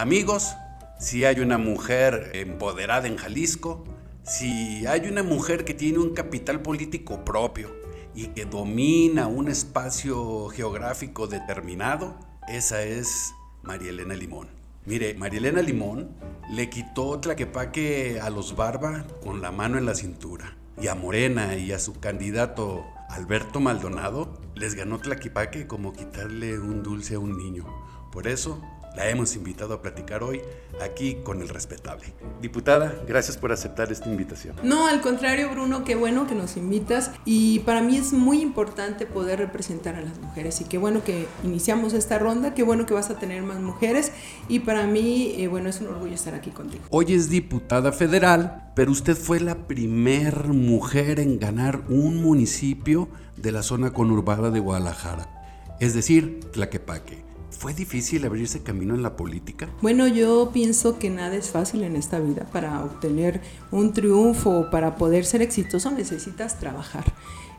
Amigos, si hay una mujer empoderada en Jalisco, si hay una mujer que tiene un capital político propio y que domina un espacio geográfico determinado, esa es María Elena Limón. Mire, María Elena Limón le quitó Tlaquepaque a los Barba con la mano en la cintura. Y a Morena y a su candidato Alberto Maldonado les ganó Tlaquepaque como quitarle un dulce a un niño. Por eso la hemos invitado a platicar hoy aquí con el respetable. Diputada, gracias por aceptar esta invitación. No, al contrario, Bruno, qué bueno que nos invitas y para mí es muy importante poder representar a las mujeres y qué bueno que iniciamos esta ronda, qué bueno que vas a tener más mujeres y para mí, eh, bueno, es un orgullo estar aquí contigo. Hoy es diputada federal, pero usted fue la primer mujer en ganar un municipio de la zona conurbada de Guadalajara, es decir, Tlaquepaque. ¿Fue difícil abrirse camino en la política? Bueno, yo pienso que nada es fácil en esta vida. Para obtener un triunfo, para poder ser exitoso, necesitas trabajar.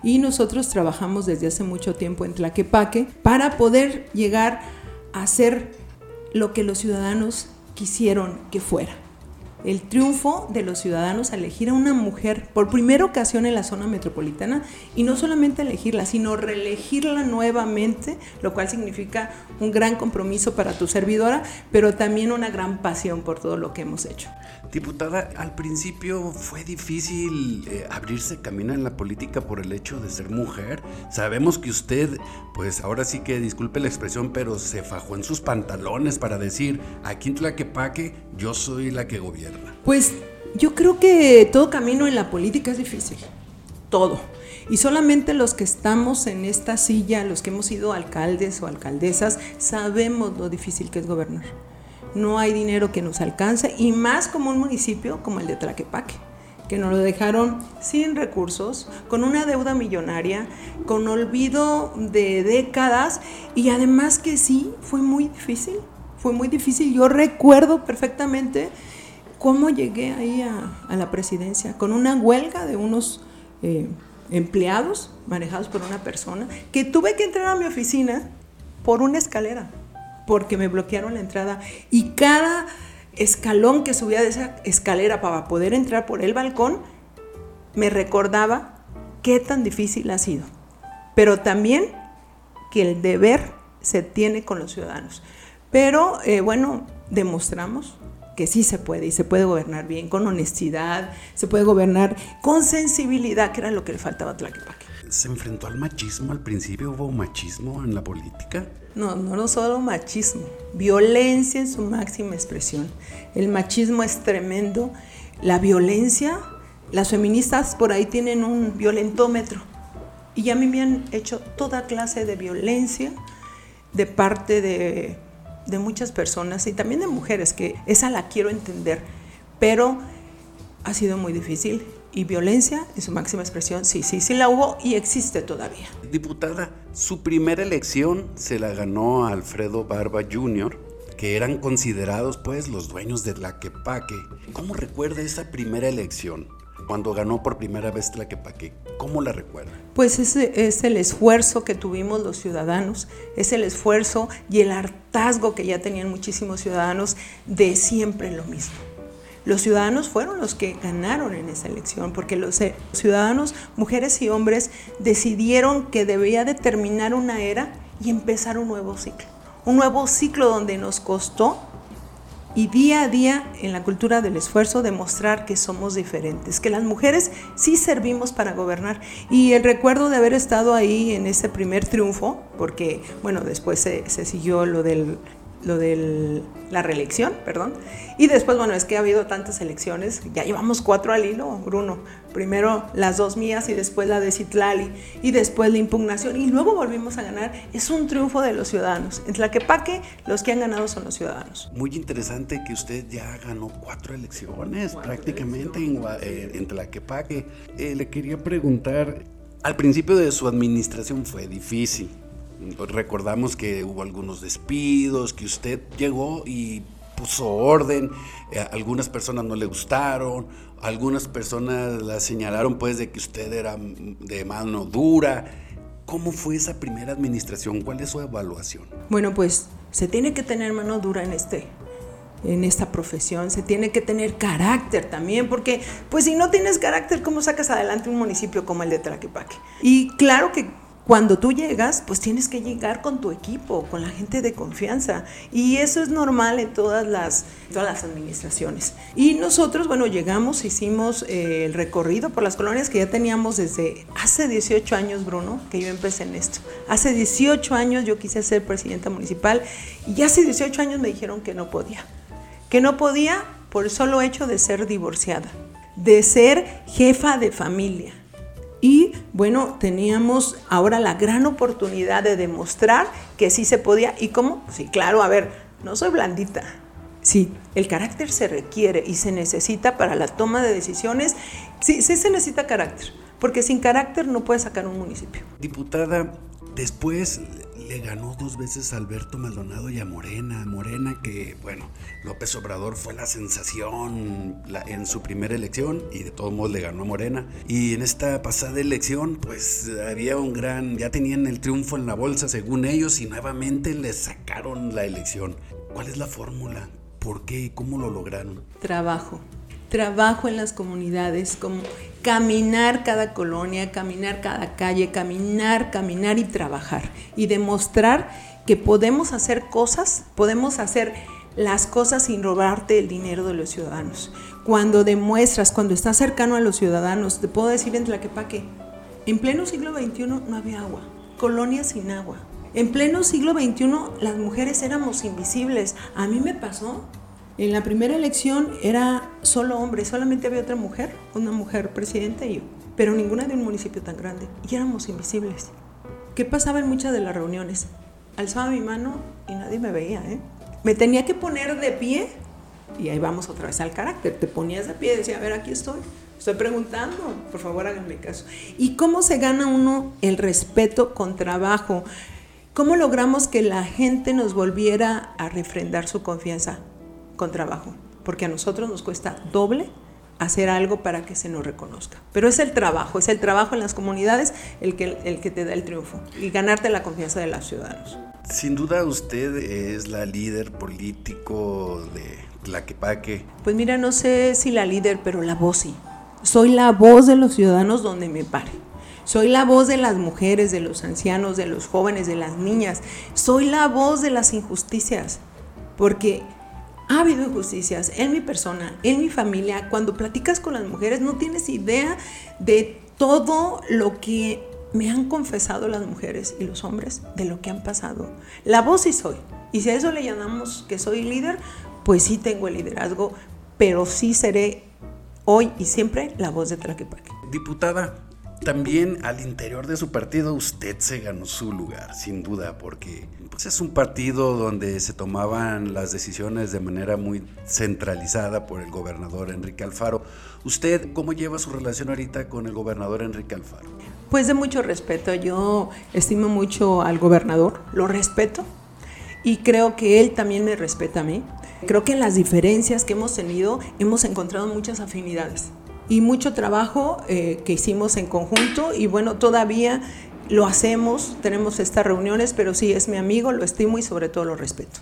Y nosotros trabajamos desde hace mucho tiempo en Tlaquepaque para poder llegar a ser lo que los ciudadanos quisieron que fuera el triunfo de los ciudadanos a elegir a una mujer por primera ocasión en la zona metropolitana y no solamente elegirla, sino reelegirla nuevamente, lo cual significa un gran compromiso para tu servidora, pero también una gran pasión por todo lo que hemos hecho. Diputada, al principio fue difícil eh, abrirse camino en la política por el hecho de ser mujer. Sabemos que usted, pues ahora sí que disculpe la expresión, pero se fajó en sus pantalones para decir, aquí en Tlaquepaque yo soy la que gobierna. Pues yo creo que todo camino en la política es difícil, todo. Y solamente los que estamos en esta silla, los que hemos sido alcaldes o alcaldesas, sabemos lo difícil que es gobernar no hay dinero que nos alcance y más como un municipio como el de Tlaquepaque que nos lo dejaron sin recursos, con una deuda millonaria, con olvido de décadas y además que sí, fue muy difícil, fue muy difícil. Yo recuerdo perfectamente cómo llegué ahí a, la presidencia, con una huelga de unos eh, empleados manejados por una persona, que tuve que entrar a mi oficina por una escalera porque me bloquearon la entrada y cada escalón que subía de esa escalera para poder entrar por el balcón me recordaba qué tan difícil ha sido, pero también que el deber se tiene con los ciudadanos. Pero eh, bueno, demostramos que sí se puede y se puede gobernar bien, con honestidad, se puede gobernar con sensibilidad, que era lo que le faltaba a Tlaquepaque. ¿Se enfrentó al machismo al principio? ¿Hubo machismo en la política? No, no, no solo machismo, violencia en su máxima expresión. El machismo es tremendo. La violencia, las feministas por ahí tienen un violentómetro. Y a mí me han hecho toda clase de violencia de parte de, de muchas personas y también de mujeres, que esa la quiero entender. Pero ha sido muy difícil y violencia en su máxima expresión, sí, sí, sí la hubo y existe todavía. Diputada, su primera elección se la ganó Alfredo Barba Jr., que eran considerados pues los dueños de Tlaquepaque. ¿Cómo recuerda esa primera elección? Cuando ganó por primera vez Tlaquepaque, ¿cómo la recuerda? Pues ese es el esfuerzo que tuvimos los ciudadanos, es el esfuerzo y el hartazgo que ya tenían muchísimos ciudadanos de siempre lo mismo los ciudadanos fueron los que ganaron en esa elección, porque los eh, ciudadanos, mujeres y hombres, decidieron que debía de terminar una era y empezar un nuevo ciclo. Un nuevo ciclo donde nos costó y día a día en la cultura del esfuerzo demostrar que somos diferentes, que las mujeres sí servimos para gobernar. Y el recuerdo de haber estado ahí en ese primer triunfo, porque bueno, después se siguió lo del lo de la reelección, perdón. Y después, bueno, es que ha habido tantas elecciones, ya llevamos cuatro al hilo, Bruno. Primero las dos mías y después la de Citlali y después la impugnación y luego volvimos a ganar. Es un triunfo de los ciudadanos. En Tlaquepaque los que han ganado son los ciudadanos. Muy interesante que usted ya ganó cuatro elecciones prácticamente en, eh, en Tlaquepaque. Eh, le quería preguntar, al principio de su administración fue difícil Recordamos que hubo algunos despidos, que usted llegó y puso orden, eh, algunas personas no le gustaron, algunas personas la señalaron pues de que usted era de mano dura. ¿Cómo fue esa primera administración? ¿Cuál es su evaluación? Bueno, pues se tiene que tener mano dura en este en esta profesión, se tiene que tener carácter también, porque pues si no tienes carácter, ¿cómo sacas adelante un municipio como el de Tlaquepaque? Y claro que cuando tú llegas, pues tienes que llegar con tu equipo, con la gente de confianza. Y eso es normal en todas las, todas las administraciones. Y nosotros, bueno, llegamos, hicimos eh, el recorrido por las colonias que ya teníamos desde hace 18 años, Bruno, que yo empecé en esto. Hace 18 años yo quise ser presidenta municipal y hace 18 años me dijeron que no podía. Que no podía por el solo hecho de ser divorciada, de ser jefa de familia y bueno, teníamos ahora la gran oportunidad de demostrar que sí se podía. ¿Y cómo? Sí, claro, a ver, no soy blandita. Sí, el carácter se requiere y se necesita para la toma de decisiones. Sí, sí se necesita carácter, porque sin carácter no puedes sacar un municipio. Diputada, después le ganó dos veces a Alberto Maldonado y a Morena. Morena que, bueno, López Obrador fue la sensación en su primera elección y de todos modos le ganó a Morena. Y en esta pasada elección, pues había un gran, ya tenían el triunfo en la bolsa según ellos y nuevamente les sacaron la elección. ¿Cuál es la fórmula? ¿Por qué? ¿Cómo lo lograron? Trabajo trabajo en las comunidades, como caminar cada colonia, caminar cada calle, caminar, caminar y trabajar y demostrar que podemos hacer cosas, podemos hacer las cosas sin robarte el dinero de los ciudadanos. Cuando demuestras, cuando estás cercano a los ciudadanos, te puedo decir en Tlaquepaque, en pleno siglo XXI no había agua, colonias sin agua. En pleno siglo XXI las mujeres éramos invisibles. A mí me pasó en la primera elección era solo hombre, solamente había otra mujer, una mujer presidenta y yo, pero ninguna de un municipio tan grande. Y éramos invisibles. ¿Qué pasaba en muchas de las reuniones? Alzaba mi mano y nadie me veía, ¿eh? Me tenía que poner de pie y ahí vamos otra vez al carácter. Te ponías de pie y decía, a ver, aquí estoy. Estoy preguntando, por favor háganme caso. ¿Y cómo se gana uno el respeto con trabajo? ¿Cómo logramos que la gente nos volviera a refrendar su confianza? Con trabajo, porque a nosotros nos cuesta doble hacer algo para que se nos reconozca. Pero es el trabajo, es el trabajo en las comunidades el que, el que te da el triunfo y ganarte la confianza de los ciudadanos. Sin duda usted es la líder político de Tlaquepaque. Pues mira, no sé si la líder, pero la voz sí. Soy la voz de los ciudadanos donde me pare. Soy la voz de las mujeres, de los ancianos, de los jóvenes, de las niñas. Soy la voz de las injusticias. Porque ha habido injusticias en mi persona, en mi familia. Cuando platicas con las mujeres no tienes idea de todo lo que me han confesado las mujeres y los hombres de lo que han pasado. La voz sí soy. Y si a eso le llamamos que soy líder, pues sí tengo el liderazgo, pero sí seré hoy y siempre la voz de Tlaquepaque. Diputada, también al interior de su partido usted se ganó su lugar, sin duda, porque es un partido donde se tomaban las decisiones de manera muy centralizada por el gobernador Enrique Alfaro. ¿Usted cómo lleva su relación ahorita con el gobernador Enrique Alfaro? Pues de mucho respeto. Yo estimo mucho al gobernador, lo respeto y creo que él también me respeta a mí. Creo que en las diferencias que hemos tenido hemos encontrado muchas afinidades y mucho trabajo eh, que hicimos en conjunto y bueno, todavía lo hacemos, tenemos estas reuniones, pero sí, es mi amigo, lo estimo y sobre todo lo respeto.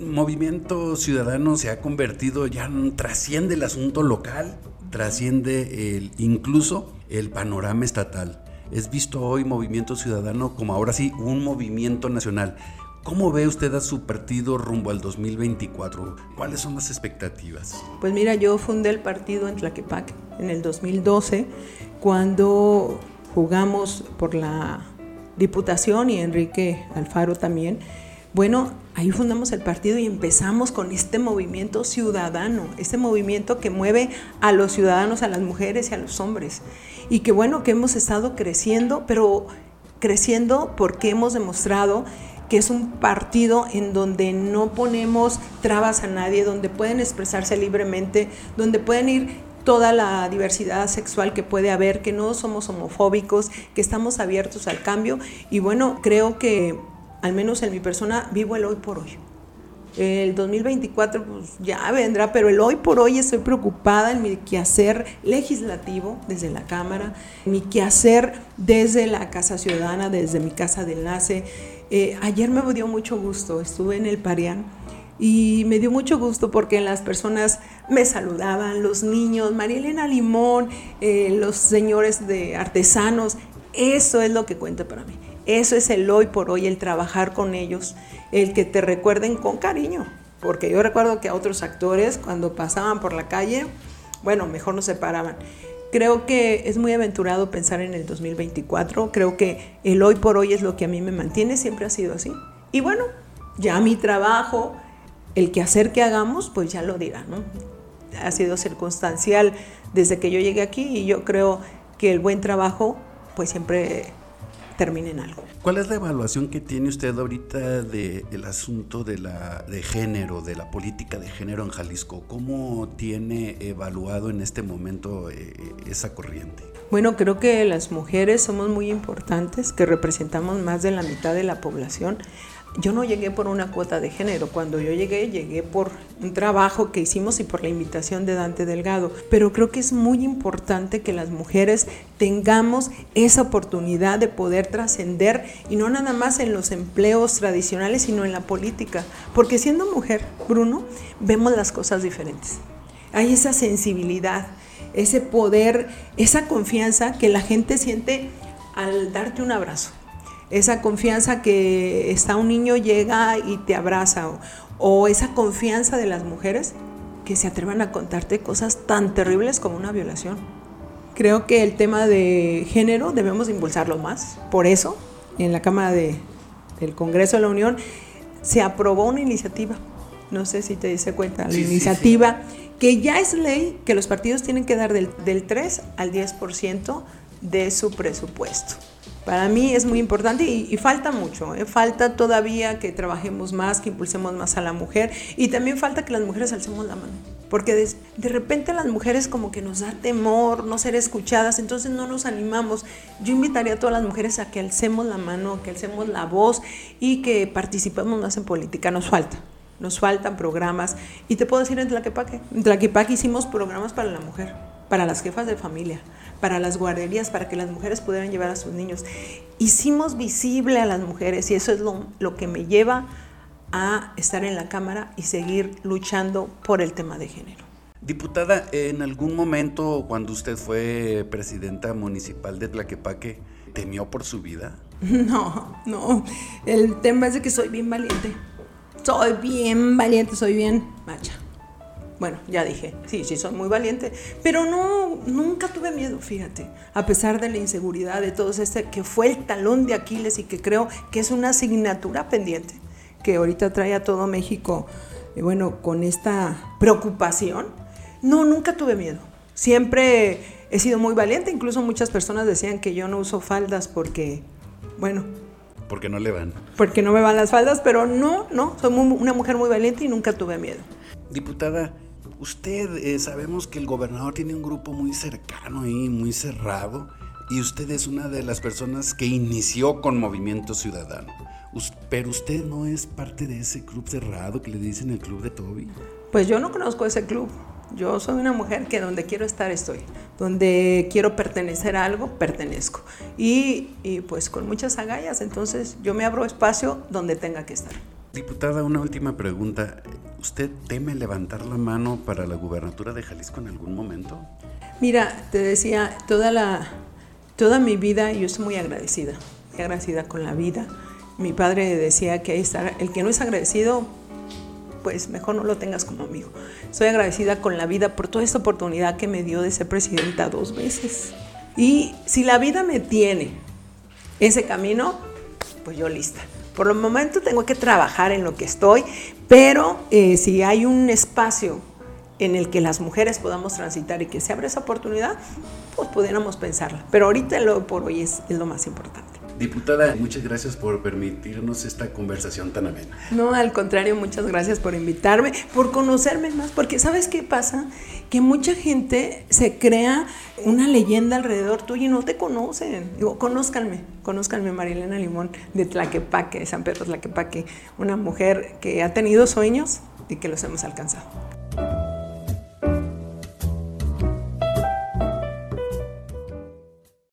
Movimiento Ciudadano se ha convertido ya, trasciende el asunto local, trasciende el, incluso el panorama estatal. Es visto hoy Movimiento Ciudadano como ahora sí un movimiento nacional. ¿Cómo ve usted a su partido rumbo al 2024? ¿Cuáles son las expectativas? Pues mira, yo fundé el partido en Tlaquepaque en el 2012, cuando jugamos por la Diputación y Enrique Alfaro también. Bueno, ahí fundamos el partido y empezamos con este movimiento ciudadano, este movimiento que mueve a los ciudadanos, a las mujeres y a los hombres. Y que bueno, que hemos estado creciendo, pero creciendo porque hemos demostrado que es un partido en donde no ponemos trabas a nadie, donde pueden expresarse libremente, donde pueden ir toda la diversidad sexual que puede haber, que no somos homofóbicos, que estamos abiertos al cambio y bueno, creo que al menos en mi persona vivo el hoy por hoy. El 2024 pues, ya vendrá, pero el hoy por hoy estoy preocupada en mi quehacer legislativo desde la Cámara, mi quehacer desde la Casa Ciudadana, desde mi casa de enlace, eh, ayer me dio mucho gusto, estuve en el Parián Y me dio mucho gusto porque las personas me saludaban, los niños, María Elena Limón, eh, los señores de artesanos. Eso es lo que cuenta para mí. Eso es el hoy por hoy, el trabajar con ellos, el que te recuerden con cariño. Porque yo recuerdo que a otros actores cuando pasaban por la calle, bueno, mejor no se paraban. Creo que es muy aventurado pensar en el 2024. Creo que el hoy por hoy es lo que a mí me mantiene, siempre ha sido así. Y bueno, ya mi trabajo, el que hacer que hagamos, pues ya lo dirá, ¿no? Ha sido circunstancial desde que yo llegué aquí y yo creo que el buen trabajo, pues siempre termina en algo. ¿Cuál es la evaluación que tiene usted ahorita del asunto de, la, de género, de la política de género en Jalisco? ¿Cómo tiene evaluado en este momento eh, esa corriente? Bueno, creo que las mujeres somos muy importantes, que representamos más de la mitad de la población yo no llegué por una cuota de género. Cuando yo llegué, llegué por un trabajo que hicimos y por la invitación de Dante Delgado. Pero creo que es muy importante que las mujeres tengamos esa oportunidad de poder trascender y no nada más en los empleos tradicionales, sino en la política. Porque siendo mujer, Bruno, vemos las cosas diferentes. Hay esa sensibilidad, ese poder, esa confianza que la gente siente al darte un abrazo esa confianza que está un niño llega y te abraza, o, esa confianza de las mujeres que se atrevan a contarte cosas tan terribles como una violación. Creo que el tema de género debemos impulsarlo más. Por eso, en la Cámara de, del Congreso de la Unión se aprobó una iniciativa, no sé si te diste cuenta, la iniciativa que ya es ley que los partidos tienen que dar del, del 3 al 10% de su presupuesto. Para mí es muy importante y, falta mucho, ¿eh? falta todavía que trabajemos más, que impulsemos más a la mujer y también falta que las mujeres alcemos la mano, porque de, de repente las mujeres como que nos da temor no ser escuchadas, entonces no nos animamos. Yo invitaría a todas las mujeres a que alcemos la mano, que alcemos la voz y que participemos más en política, nos falta. Nos faltan programas. Y te puedo decir en Tlaquepaque. En Tlaquepaque hicimos programas para la mujer, para las jefas de familia, para las guarderías, para que las mujeres pudieran llevar a sus niños. Hicimos visible a las mujeres y eso es lo, que me lleva a estar en la Cámara y seguir luchando por el tema de género. Diputada, en algún momento cuando usted fue presidenta municipal de Tlaquepaque, ¿temió por su vida? No, no. El tema es de que soy bien valiente. Soy bien valiente, soy bien macha. Bueno, ya dije, sí, sí, soy muy valiente, pero no, nunca tuve miedo, fíjate, a pesar de la inseguridad, de todo este, que fue el talón de Aquiles y que creo que es una asignatura pendiente, que ahorita trae a todo México, eh, bueno, con esta preocupación. No, nunca tuve miedo. Siempre he sido muy valiente, incluso muchas personas decían que yo no uso faldas porque, bueno, porque no le van. Porque no me van las faldas, pero no, no, soy una mujer muy valiente y nunca tuve miedo. Diputada, Usted, eh, sabemos que el gobernador tiene un grupo muy cercano y muy cerrado, y usted es una de las personas que inició con Movimiento Ciudadano. pero usted no es parte de ese club cerrado que le dicen el club de Toby. Pues yo no conozco ese club. Yo soy una mujer que donde quiero estar estoy, donde quiero pertenecer a algo, pertenezco. Y, y pues con muchas agallas, entonces yo me abro espacio donde tenga que estar. Diputada, una última pregunta. ¿Usted teme levantar la mano para la gubernatura de Jalisco en algún momento? Mira, te decía, toda, la, toda mi vida yo estoy muy agradecida, muy agradecida con la vida. Mi padre decía que el que no es agradecido, pues mejor no lo tengas como amigo. Soy agradecida con la vida por toda esta oportunidad que me dio de ser presidenta dos veces. Y si la vida me tiene ese camino, pues yo lista. Por el momento tengo que trabajar en lo que estoy, pero eh, si hay un espacio en el que las mujeres podamos transitar y que se abra esa oportunidad, pues pudiéramos pensarla. Pero ahorita lo por hoy es lo más importante. Diputada, muchas gracias por permitirnos esta conversación tan amena. No, al contrario, muchas gracias por invitarme, por conocerme más, porque ¿sabes qué pasa? Que mucha gente se crea una leyenda alrededor tuyo y no te conocen. Digo, conózcanme, conózcanme Marilena Limón de Tlaquepaque, de San Pedro Tlaquepaque, una mujer que ha tenido sueños y que los hemos alcanzado.